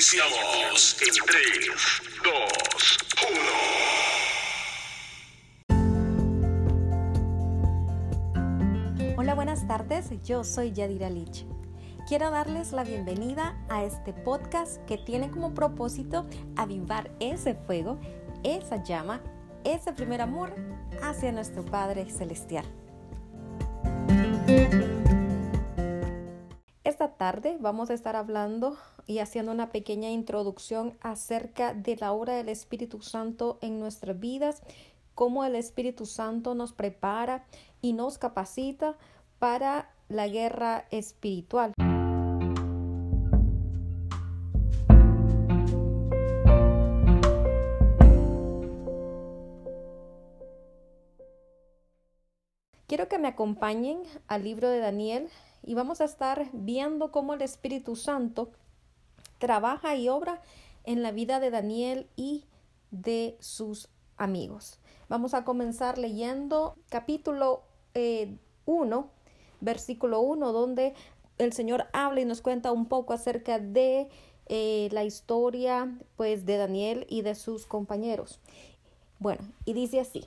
Iniciamos en 3, 2, 1. Hola, buenas tardes. Yo soy Yadira Lich. Quiero darles la bienvenida a este podcast que tiene como propósito avivar ese fuego, esa llama, ese primer amor hacia nuestro Padre Celestial. Tarde vamos a estar hablando y haciendo una pequeña introducción acerca de la obra del Espíritu Santo en nuestras vidas, cómo el Espíritu Santo nos prepara y nos capacita para la guerra espiritual. Quiero que me acompañen al libro de Daniel y vamos a estar viendo cómo el Espíritu Santo trabaja y obra en la vida de Daniel y de sus amigos. Vamos a comenzar leyendo capítulo 1, eh, versículo 1, donde el Señor habla y nos cuenta un poco acerca de eh, la historia pues de Daniel y de sus compañeros. Bueno, y dice así.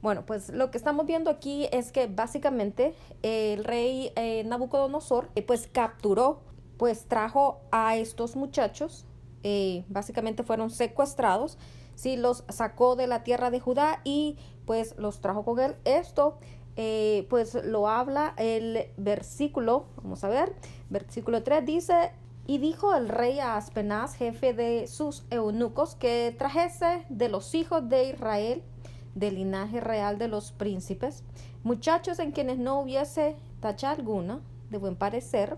Bueno, pues lo que estamos viendo aquí es que básicamente el rey eh, Nabucodonosor eh, pues capturó, pues trajo a estos muchachos, eh, básicamente fueron secuestrados, sí, los sacó de la tierra de Judá y pues los trajo con él. Esto pues lo habla el versículo, vamos a ver, versículo 3 dice, y dijo el rey a Aspenaz, jefe de sus eunucos, que trajese de los hijos de Israel del linaje real de los príncipes, muchachos en quienes no hubiese tacha alguna, de buen parecer,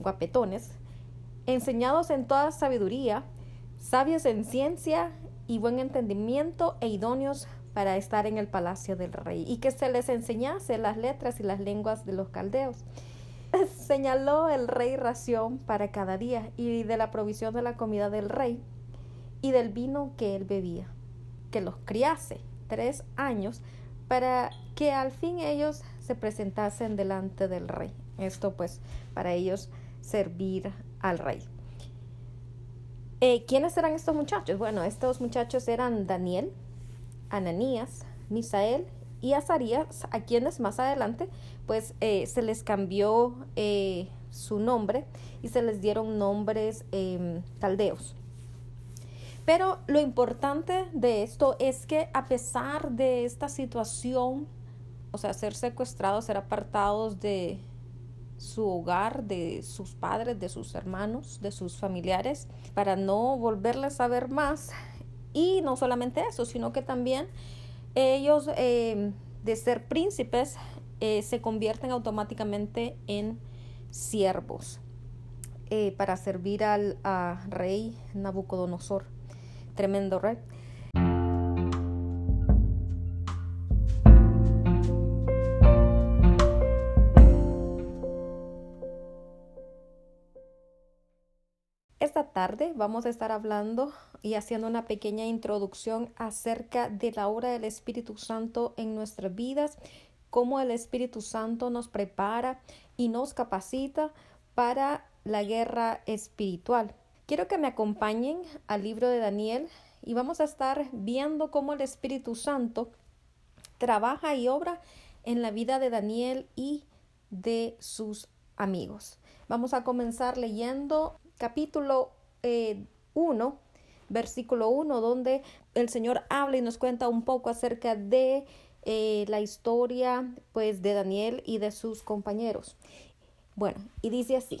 guapetones, enseñados en toda sabiduría, sabios en ciencia y buen entendimiento e idóneos para estar en el palacio del rey, y que se les enseñase las letras y las lenguas de los caldeos. Señaló el rey ración para cada día y de la provisión de la comida del rey y del vino que él bebía, que los criase tres años para que al fin ellos se presentasen delante del rey. Esto pues para ellos servir al rey. Eh, ¿Quiénes eran estos muchachos? Bueno, estos muchachos eran Daniel, Ananías, Misael y Azarías, a quienes más adelante pues eh, se les cambió eh, su nombre y se les dieron nombres em, caldeos. Pero lo importante de esto es que a pesar de esta situación, o sea, ser secuestrados, ser apartados de su hogar, de sus padres, de sus hermanos, de sus familiares, para no volverles a ver más. Y no solamente eso, sino que también ellos, eh, de ser príncipes, eh, se convierten automáticamente en siervos eh, para servir al rey Nabucodonosor tremendo rey. Esta tarde vamos a estar hablando y haciendo una pequeña introducción acerca de la obra del Espíritu Santo en nuestras vidas, cómo el Espíritu Santo nos prepara y nos capacita para la guerra espiritual. Quiero que me acompañen al libro de Daniel y vamos a estar viendo cómo el Espíritu Santo trabaja y obra en la vida de Daniel y de sus amigos. Vamos a comenzar leyendo capítulo 1, eh, versículo 1, donde el Señor habla y nos cuenta un poco acerca de eh, la historia pues de Daniel y de sus compañeros. Bueno, y dice así.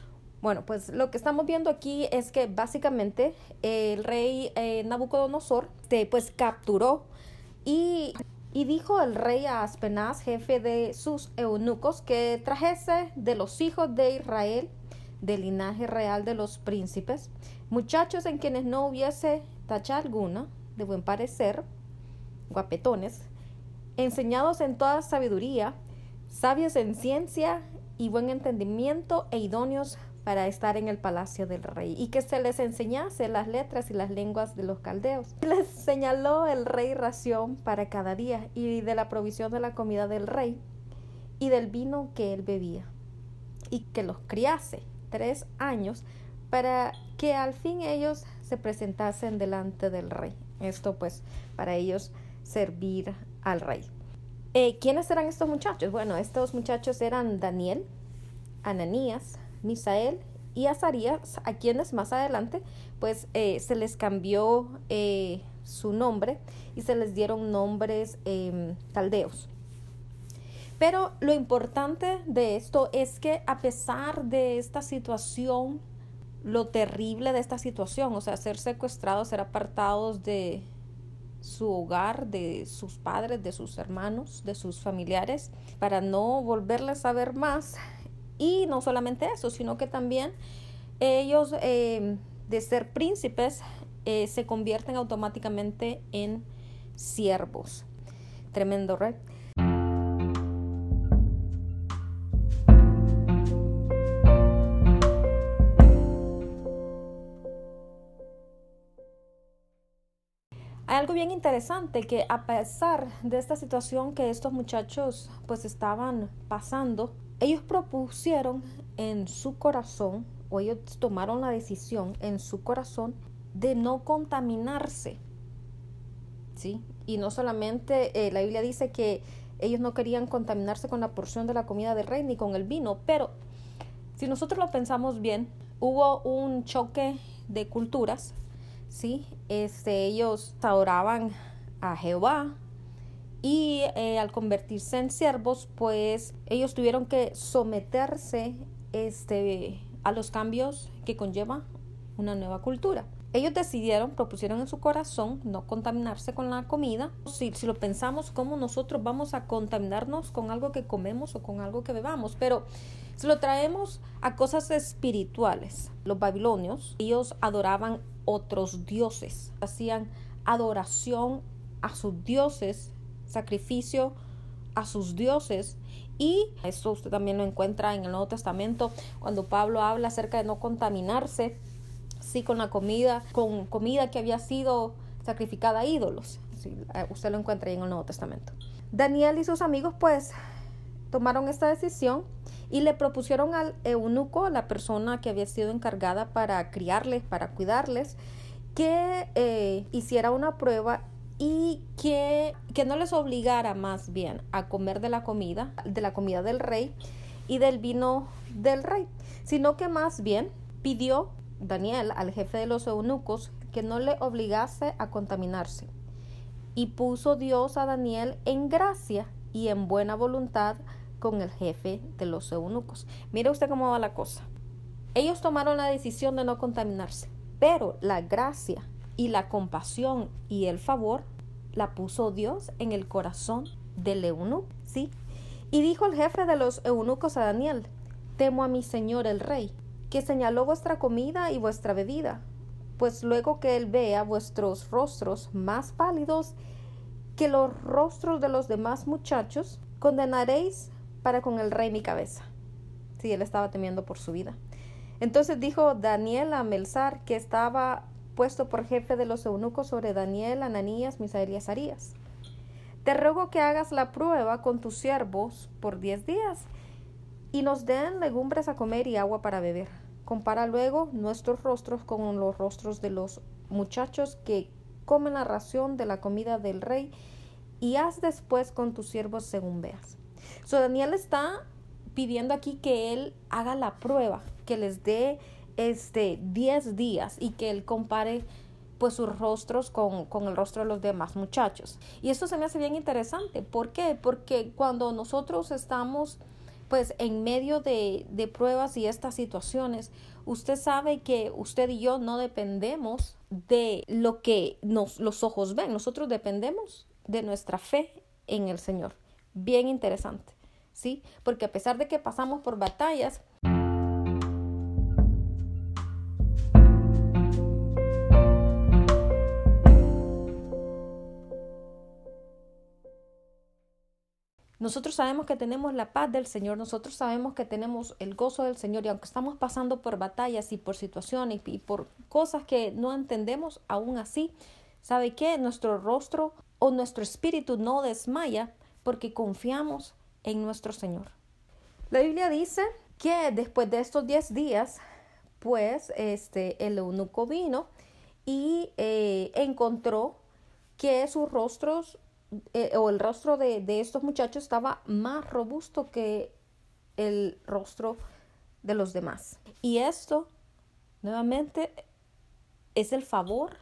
Bueno, pues lo que estamos viendo aquí es que básicamente el rey eh, Nabucodonosor pues capturó y, y, dijo el rey a Aspenaz, jefe de sus eunucos, que trajese de los hijos de Israel, del linaje real de los príncipes, muchachos en quienes no hubiese tacha alguna, de buen parecer, guapetones, enseñados en toda sabiduría, sabios en ciencia y buen entendimiento e idóneos para estar en el palacio del rey y que se les enseñase las letras y las lenguas de los caldeos. Les señaló el rey ración para cada día y de la provisión de la comida del rey y del vino que él bebía y que los criase tres años para que al fin ellos se presentasen delante del rey. Esto pues para ellos servir al rey. Eh, ¿Quiénes eran estos muchachos? Bueno, estos muchachos eran Daniel, Ananías, Misael y Azarías, a quienes más adelante pues eh, se les cambió eh, su nombre y se les dieron nombres em, caldeos. Pero lo importante de esto es que a pesar de esta situación, lo terrible de esta situación, o sea, ser secuestrados, ser apartados de, su hogar, de sus padres, de sus hermanos, de sus familiares, para no volverles a ver más. Y no solamente eso, sino que también ellos, eh, de ser príncipes, eh, se convierten automáticamente en siervos. Tremendo rey. Hay algo bien interesante que a pesar de esta situación que estos muchachos pues estaban pasando, ellos propusieron en su corazón o ellos tomaron la decisión en su corazón de no contaminarse. ¿Sí? Y no solamente eh, la Biblia dice que ellos no querían contaminarse con la porción de la comida del rey ni con el vino, pero si nosotros lo pensamos bien, hubo un choque de culturas ¿sí? Este, ellos adoraban a Jehová y eh, al convertirse en siervos, pues ellos tuvieron que someterse este, a los cambios que conlleva una nueva cultura. Ellos decidieron, propusieron en su corazón no contaminarse con la comida. Si, si, lo pensamos, ¿cómo nosotros vamos a contaminarnos con algo que comemos o con algo que bebamos? Pero si lo traemos a cosas espirituales, los babilonios, ellos adoraban otros dioses, hacían adoración a sus dioses, sacrificio a sus dioses. Y esto usted también lo encuentra en el Nuevo Testamento, cuando Pablo habla acerca de no contaminarse, sí, con la comida, con comida que había sido sacrificada a ídolos. Eh, usted lo encuentra ahí en el Nuevo Testamento. Daniel y sus amigos pues tomaron esta decisión y le propusieron al eunuco, la persona que había sido encargada para criarles, para cuidarles, que eh, hiciera una prueba y que, que no les obligara más bien a comer de la comida, de la comida del rey y del vino del rey, sino que más bien pidió Daniel al jefe de los eunucos que no le obligase a contaminarse. Y puso Dios a Daniel en gracia y en buena voluntad con el jefe de los eunucos. Mire usted cómo va la cosa. Ellos tomaron la decisión de no contaminarse, pero la gracia y la compasión y el favor la puso Dios en el corazón del eunuco, ¿sí? Y dijo el jefe de los eunucos a Daniel, temo a mi señor el rey, que señaló vuestra comida y vuestra bebida, pues luego que él vea vuestros rostros más pálidos que los rostros de los demás muchachos, condenaréis para con el rey mi cabeza. Sí, él estaba temiendo por su vida. Entonces dijo Daniel a Melzar, que estaba puesto por jefe de los eunucos sobre Daniel, Ananías, Misael y Azarías. Te ruego que hagas la prueba con tus siervos por diez días y nos den legumbres a comer y agua para beber. Compara luego nuestros rostros con los rostros de los muchachos que comen la ración de la comida del rey y haz después con tus siervos según veas. So Daniel está pidiendo aquí que él haga la prueba, que les dé este 10 días y que él compare pues sus rostros con, con, el rostro de los demás muchachos. Y esto se me hace bien interesante. ¿Por qué? Porque cuando nosotros estamos pues en medio de, de pruebas y estas situaciones, usted sabe que usted y yo no dependemos de lo que nos, los ojos ven, nosotros dependemos de nuestra fe en el Señor. Bien interesante, ¿sí? Porque a pesar de que pasamos por batallas, Nosotros sabemos que tenemos la paz del Señor, nosotros sabemos que tenemos el gozo del Señor y aunque estamos pasando por batallas y por situaciones y por cosas que no entendemos, aún así, ¿sabe qué? Nuestro rostro o nuestro espíritu no desmaya porque confiamos en nuestro Señor. La Biblia dice que después de estos 10 días, pues este, el eunuco vino y eh, encontró que sus rostros eh, o el rostro de, estos muchachos estaba más robusto que el rostro de los demás. Y esto, nuevamente, es el favor,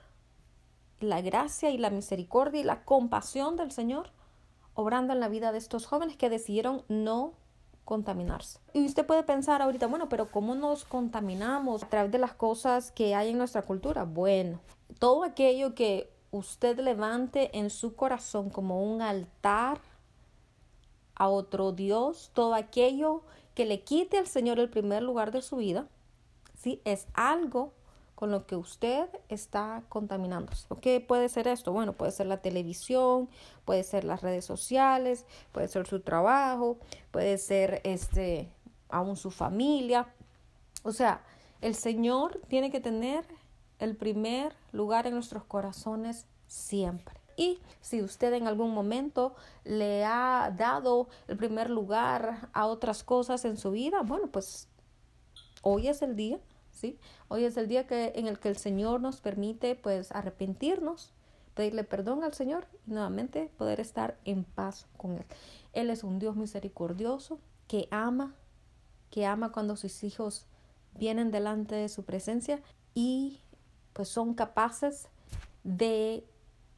la gracia y la misericordia y la compasión del Señor obrando en la vida de estos jóvenes que decidieron no contaminarse. Y usted puede pensar ahorita, bueno, pero ¿cómo nos contaminamos a través de las cosas que hay en nuestra cultura? Bueno, todo aquello que usted levante en su corazón como un altar a otro Dios, todo aquello que le quite al Señor el primer lugar de su vida, ¿sí? es algo con lo que usted está contaminándose. ¿Qué puede ser esto? Bueno, puede ser la televisión, puede ser las redes sociales, puede ser su trabajo, puede ser este aún su familia. O sea, el Señor tiene que tener el primer lugar en nuestros corazones siempre. Y si usted en algún momento le ha dado el primer lugar a otras cosas en su vida, bueno, pues hoy es el día, ¿sí? Hoy es el día que, en el que el Señor nos permite pues arrepentirnos, pedirle perdón al Señor y nuevamente poder estar en paz con Él. Él es un Dios misericordioso que ama, que ama cuando sus hijos vienen delante de su presencia y pues son capaces de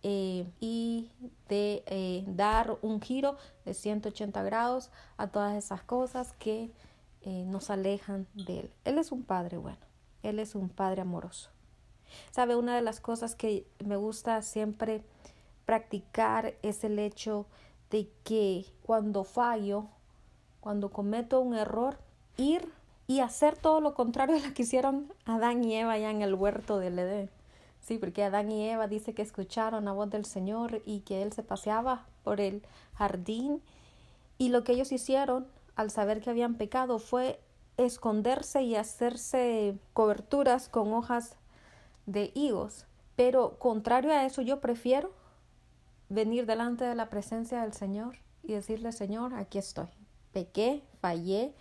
eh, y de eh, dar un giro de 180 grados a todas esas cosas que eh, nos alejan de Él. Él es un Padre bueno, Él es un Padre amoroso. Sabe, una de las cosas que me gusta siempre practicar es el hecho de que cuando fallo, cuando cometo un error, ir y hacer todo lo contrario a lo que hicieron Adán y Eva allá en el huerto del Edén. Sí, porque Adán y Eva dice que escucharon la voz del Señor y que Él se paseaba por el jardín y lo que ellos hicieron al saber que habían pecado fue esconderse y hacerse coberturas con hojas de higos. Pero contrario a eso, yo prefiero venir delante de la presencia del Señor y decirle, Señor, aquí estoy. Pequé, fallé,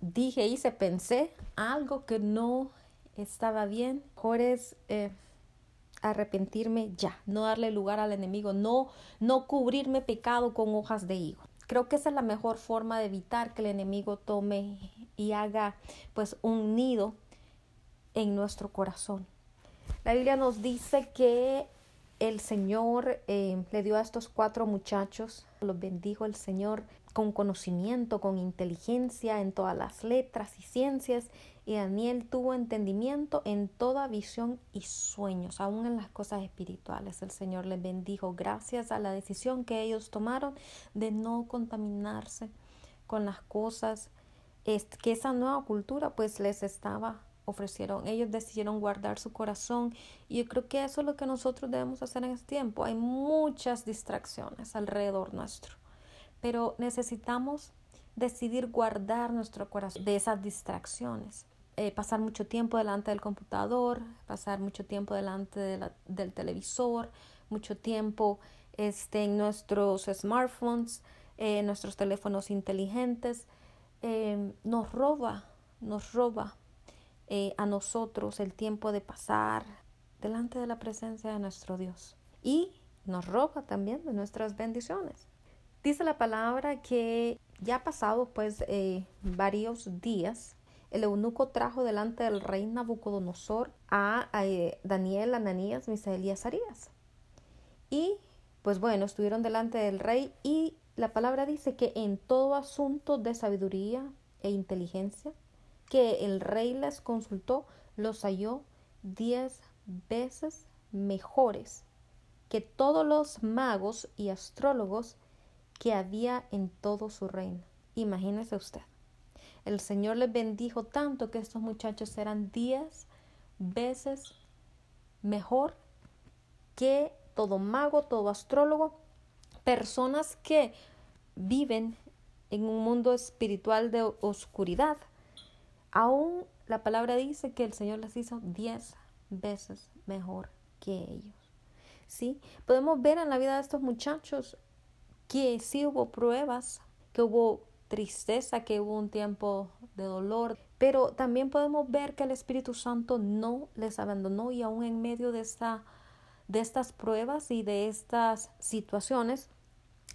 dije, hice, pensé algo que no estaba bien. Mejor es eh, arrepentirme ya, no darle lugar al enemigo, no, no cubrirme pecado con hojas de higo. Creo que esa es la mejor forma de evitar que el enemigo tome y haga pues un nido en nuestro corazón. La Biblia nos dice que el Señor eh, le dio a estos cuatro muchachos, los bendijo el Señor con conocimiento, con inteligencia en todas las letras y ciencias, y Daniel tuvo entendimiento en toda visión y sueños, aún en las cosas espirituales. El Señor les bendijo gracias a la decisión que ellos tomaron de no contaminarse con las cosas que esa nueva cultura pues les estaba ofrecieron. Ellos decidieron guardar su corazón y yo creo que eso es lo que nosotros debemos hacer en este tiempo. Hay muchas distracciones alrededor nuestro, pero necesitamos decidir guardar nuestro corazón de esas distracciones. Eh, pasar mucho tiempo delante del computador, pasar mucho tiempo delante del televisor, mucho tiempo este, en nuestros smartphones, en nuestros teléfonos inteligentes, eh, nos roba, nos roba eh, a nosotros el tiempo de pasar delante de la presencia de nuestro Dios. Y nos roba también de nuestras bendiciones. Dice la palabra que ya pasado pues eh, varios días el eunuco trajo delante del rey Nabucodonosor a, eh, Daniel, Ananías, Misael y Azarías. Y pues bueno, estuvieron delante del rey y la palabra dice que en todo asunto de sabiduría e inteligencia que el rey les consultó, los halló diez veces mejores que todos los magos y astrólogos que había en todo su reino. Imagínese usted. El Señor les bendijo tanto que estos muchachos eran diez veces mejor que todo mago, todo astrólogo, personas que viven en un mundo espiritual de oscuridad. Aún la palabra dice que el Señor les hizo diez veces mejor que ellos. ¿Sí? Podemos ver en la vida de estos muchachos que sí hubo pruebas, que hubo tristeza, que hubo un tiempo de dolor, pero también podemos ver que el Espíritu Santo no les abandonó y aún en medio de, esta, de estas pruebas y de estas situaciones,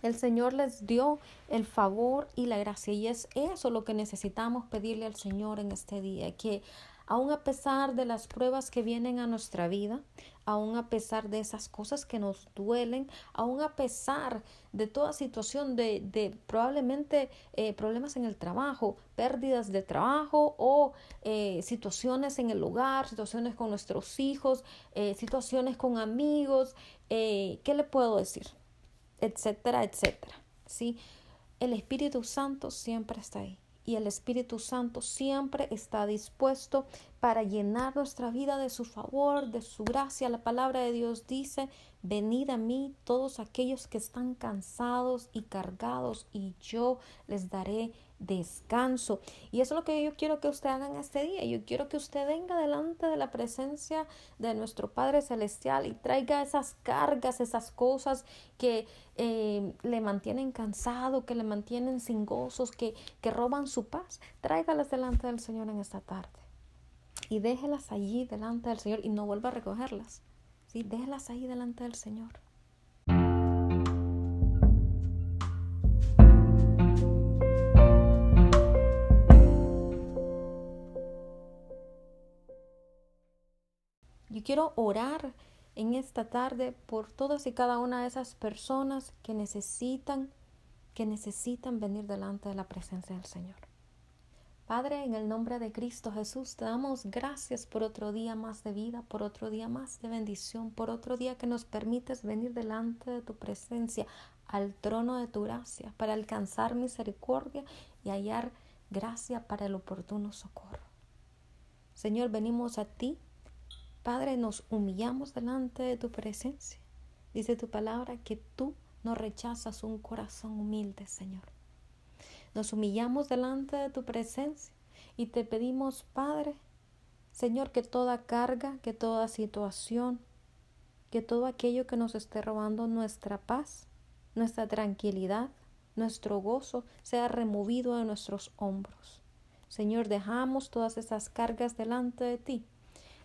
el Señor les dio el favor y la gracia. Y es eso lo que necesitamos pedirle al Señor en este día, que aun a pesar de las pruebas que vienen a nuestra vida, aun a pesar de esas cosas que nos duelen, aun a pesar de toda situación de, de probablemente eh, problemas en el trabajo, pérdidas de trabajo o eh, situaciones en el hogar, situaciones con nuestros hijos, eh, situaciones con amigos, ¿qué le puedo decir? Etcétera, etcétera. ¿sí? El Espíritu Santo siempre está ahí y el Espíritu Santo siempre está dispuesto para llenar nuestra vida de su favor, de su gracia. La palabra de Dios dice, venid a mí todos aquellos que están cansados y cargados y yo les daré descanso. Y eso es lo que yo quiero que usted haga en este día. Yo quiero que usted venga delante de la presencia de nuestro Padre Celestial y traiga esas cargas, esas cosas que eh, le mantienen cansado, que le mantienen sin gozos, que, que roban su paz. Tráigalas delante del Señor en esta tarde. Y déjelas allí delante del Señor y no vuelva a recogerlas. ¿sí? Déjelas ahí delante del Señor. Yo quiero orar en esta tarde por todas y cada una de esas personas que necesitan, que necesitan venir delante de la presencia del Señor. Padre, en el nombre de Cristo Jesús, te damos gracias por otro día más de vida, por otro día más de bendición, por otro día que nos permites venir delante de tu presencia, al trono de tu gracia, para alcanzar misericordia y hallar gracia para el oportuno socorro. Señor, venimos a ti Padre, nos humillamos delante de tu presencia. Dice tu palabra que tú no rechazas un corazón humilde, Señor. Nos humillamos delante de tu presencia y te pedimos, Padre, Señor, que toda carga, que toda situación, que todo aquello que nos esté robando nuestra paz, nuestra tranquilidad, nuestro gozo, sea removido de nuestros hombros. Señor, dejamos todas esas cargas delante de ti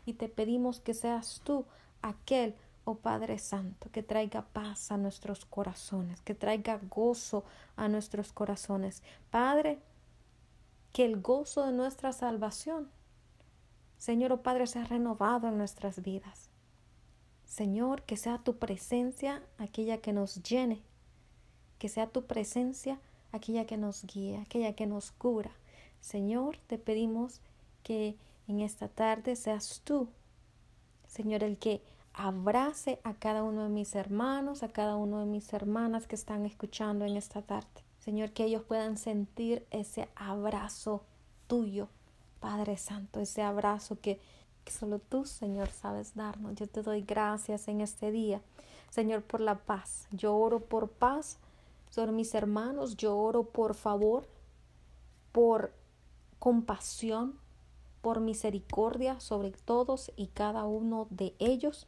y te pedimos que seas tú aquel, oh Padre Santo, que traiga paz a nuestros corazones, que traiga gozo a nuestros corazones. Padre, que el gozo de nuestra salvación, Señor, oh Padre, sea renovado en nuestras vidas. Señor, que sea tu presencia aquella que nos llene, que sea tu presencia aquella que nos guía, aquella que nos cura. Señor, te pedimos que en esta tarde seas tú, Señor, el que abrace a cada uno de mis hermanos, a cada uno de mis hermanas que están escuchando en esta tarde. Señor, que ellos puedan sentir ese abrazo tuyo, Padre Santo, ese abrazo que, que solo tú, Señor, sabes darnos. Yo te doy gracias en este día, Señor, por la paz. Yo oro por paz sobre mis hermanos, yo oro por favor, por compasión, por misericordia sobre todos y cada uno de ellos.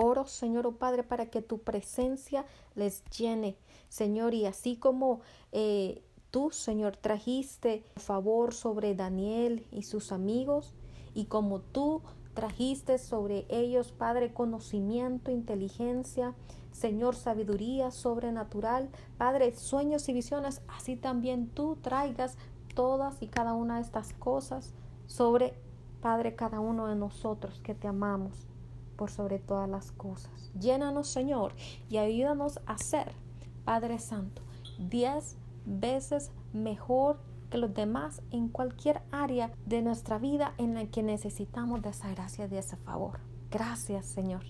Oro, Señor, oh Padre, para que tu presencia les llene, Señor, y así como eh, tú, Señor, trajiste favor sobre Daniel y sus amigos, y como tú trajiste sobre ellos, Padre, conocimiento, inteligencia, Señor, sabiduría sobrenatural, Padre, sueños y visiones, así también tú traigas todas y cada una de estas cosas sobre, Padre, cada uno de nosotros que te amamos por sobre todas las cosas. Llénanos, Señor, y ayúdanos a ser, Padre Santo, diez veces mejor que los demás en cualquier área de nuestra vida en la que necesitamos de esa gracia de ese favor. Gracias, Señor.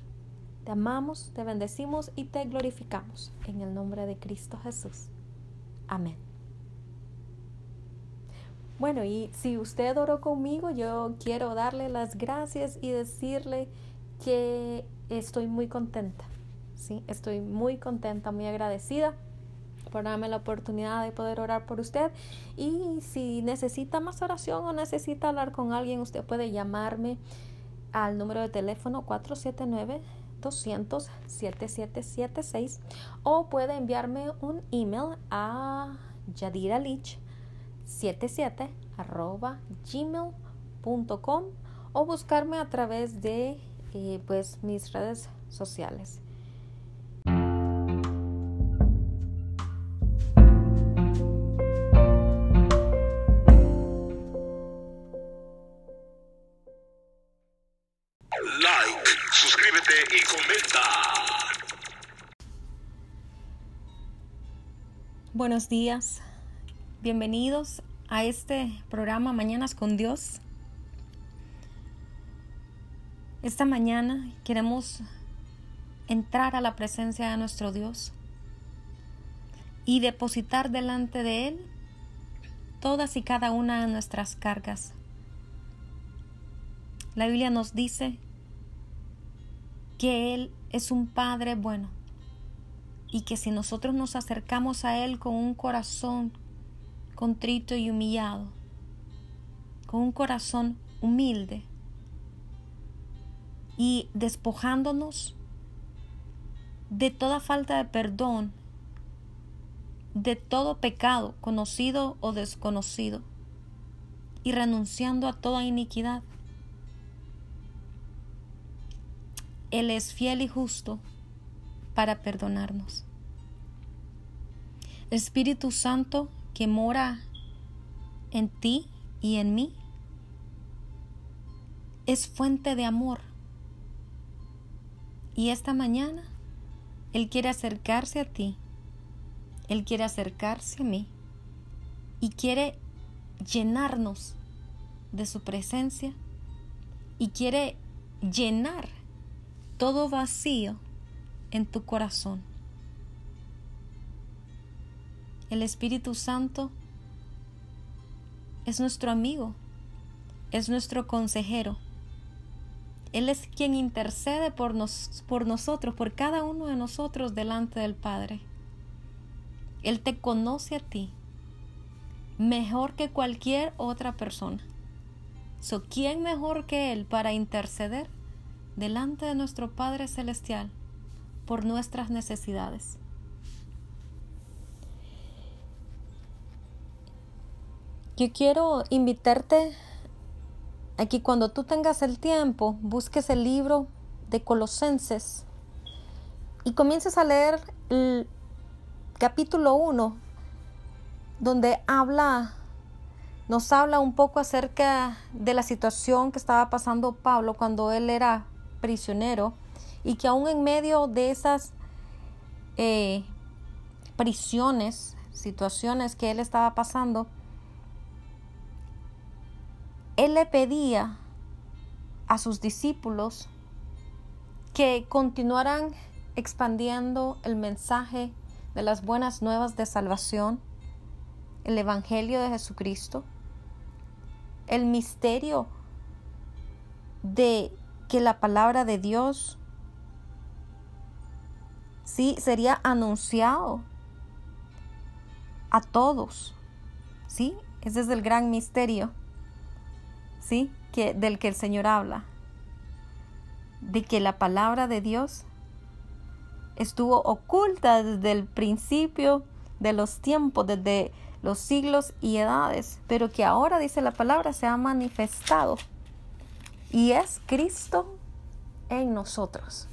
Te amamos, te bendecimos y te glorificamos en el nombre de Cristo Jesús. Amén. Bueno, y si usted oró conmigo, yo quiero darle las gracias y decirle que estoy muy contenta. Sí, estoy muy contenta, muy agradecida por darme la oportunidad de poder orar por usted. Y si necesita más oración o necesita hablar con alguien, usted puede llamarme al número de teléfono 479 200 7776 o puede enviarme un email a yadiralich 77 arroba gmail.com o buscarme a través de eh, pues mis redes sociales. Like, suscríbete y comenta. Buenos días, bienvenidos a este programa Mañanas con Dios. Esta mañana queremos entrar a la presencia de nuestro Dios y depositar delante de Él todas y cada una de nuestras cargas. La Biblia nos dice que Él es un Padre bueno y que si nosotros nos acercamos a Él con un corazón contrito y humillado, con un corazón humilde, y despojándonos de toda falta de perdón, de todo pecado, conocido o desconocido, y renunciando a toda iniquidad. Él es fiel y justo para perdonarnos. Espíritu Santo que mora en ti y en mí es fuente de amor y esta mañana Él quiere acercarse a ti, Él quiere acercarse a mí. Y quiere llenarnos de su presencia. Y quiere llenar todo vacío en tu corazón. El Espíritu Santo es nuestro amigo, es nuestro consejero él es quien intercede por, nos, por nosotros, por cada uno de nosotros delante del Padre. Él te conoce a ti mejor que cualquier otra persona. So, ¿Quién mejor que Él para interceder delante de nuestro Padre Celestial por nuestras necesidades? Yo quiero invitarte Aquí cuando tú tengas el tiempo, busques el libro de Colosenses y comiences a leer el capítulo 1, donde habla, nos habla un poco acerca de la situación que estaba pasando Pablo cuando él era prisionero y que aún en medio de esas eh, prisiones, situaciones que él estaba pasando, él le pedía a sus discípulos que continuaran expandiendo el mensaje de las buenas nuevas de salvación, el Evangelio de Jesucristo, el misterio de que la palabra de Dios sí sería anunciado a todos. ¿Sí? Ese es el gran misterio. ¿Sí? Que, del que el Señor habla. De que la palabra de Dios estuvo oculta desde el principio de los tiempos, desde los siglos y edades, pero que ahora, dice la palabra, se ha manifestado. Y es Cristo en nosotros.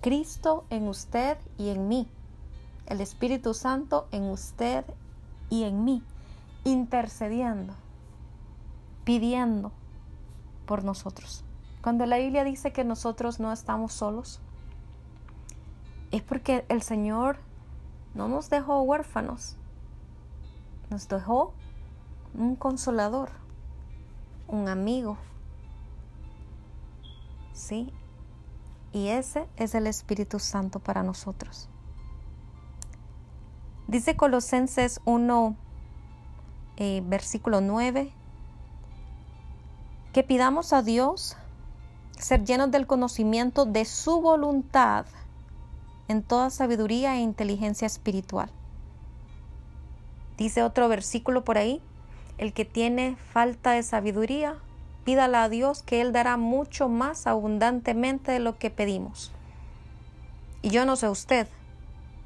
Cristo en usted y en mí. El Espíritu Santo en usted y en mí intercediendo, pidiendo por nosotros. Cuando la Biblia dice que nosotros no estamos solos, es porque el Señor no nos dejó huérfanos, nos dejó un consolador, un amigo. ¿Sí? Y ese es el Espíritu Santo para nosotros. Dice Colosenses 1, eh, versículo 9, que pidamos a Dios ser llenos del conocimiento de su voluntad en toda sabiduría e inteligencia espiritual. Dice otro versículo por ahí, el que tiene falta de sabiduría, pídala a Dios que Él dará mucho más abundantemente de lo que pedimos. Y yo no sé usted,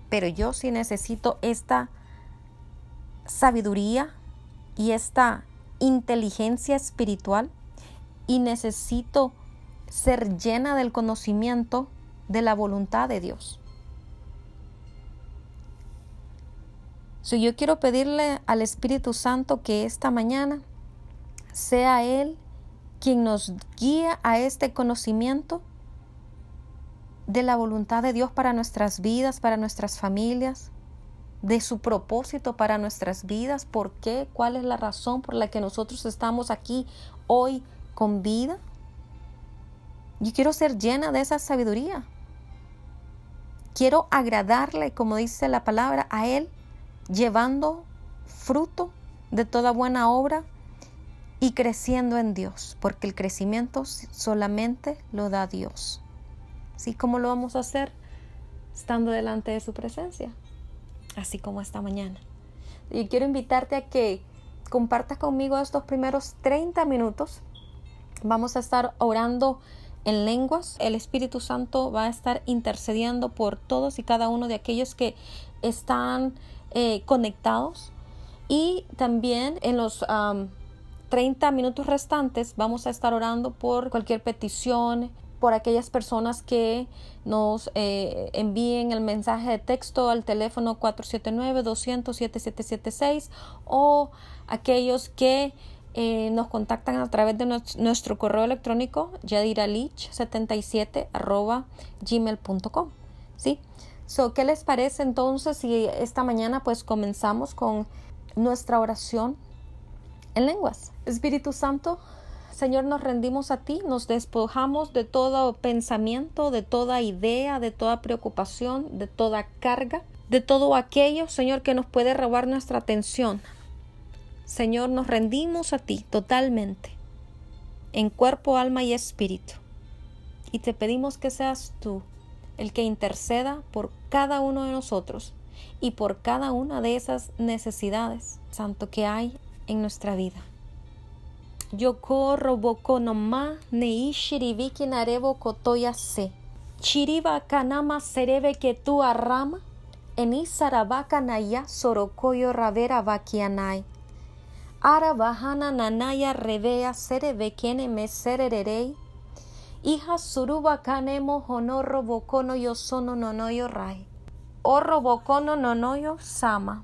pero yo sí necesito esta sabiduría y esta inteligencia espiritual y necesito ser llena del conocimiento de la voluntad de Dios. So, yo quiero pedirle al Espíritu Santo que esta mañana sea Él quien nos guíe a este conocimiento de la voluntad de Dios para nuestras vidas, para nuestras familias, de su propósito para nuestras vidas, por qué, cuál es la razón por la que nosotros estamos aquí hoy con vida. Yo quiero ser llena de esa sabiduría. Quiero agradarle, como dice la palabra, a Él llevando fruto de toda buena obra y creciendo en Dios, porque el crecimiento solamente lo da Dios. ¿Sí? ¿Cómo lo vamos a hacer? Estando delante de su presencia, así como esta mañana. Y quiero invitarte a que compartas conmigo estos primeros 30 minutos. Vamos a estar orando en lenguas. El Espíritu Santo va a estar intercediendo por todos y cada uno de aquellos que están eh, conectados y también en los 30 minutos restantes vamos a estar orando por cualquier petición, por aquellas personas que nos eh, envíen el mensaje de texto al teléfono 479-200-7776 o aquellos que eh, nos contactan a través de nuestro, correo electrónico yadiralich77 gmail.com. ¿sí? So, ¿Qué les parece entonces si esta mañana pues comenzamos con nuestra oración en lenguas? Espíritu Santo, Señor, nos rendimos a ti, nos despojamos de todo pensamiento, de toda idea, de toda preocupación, de toda carga, de todo aquello, Señor, que nos puede robar nuestra atención. Señor, nos rendimos a ti totalmente, en cuerpo, alma y espíritu. Y te pedimos que seas tú el que interceda por cada uno de nosotros y por cada una de esas necesidades, santo, que hay en nuestra vida. Yo corro boko ma nei shiribiki narebo kotoya se. Chiriba kanama serebe que tu arrama. Eni sarabaka naya sorokoyo ravera vakianai. Ara bahana nanaya revea serebe kene me sererei. Hija suruba kanemo honorro bokono yo sono nonoyo rai. Orro bokono nonoyo sama.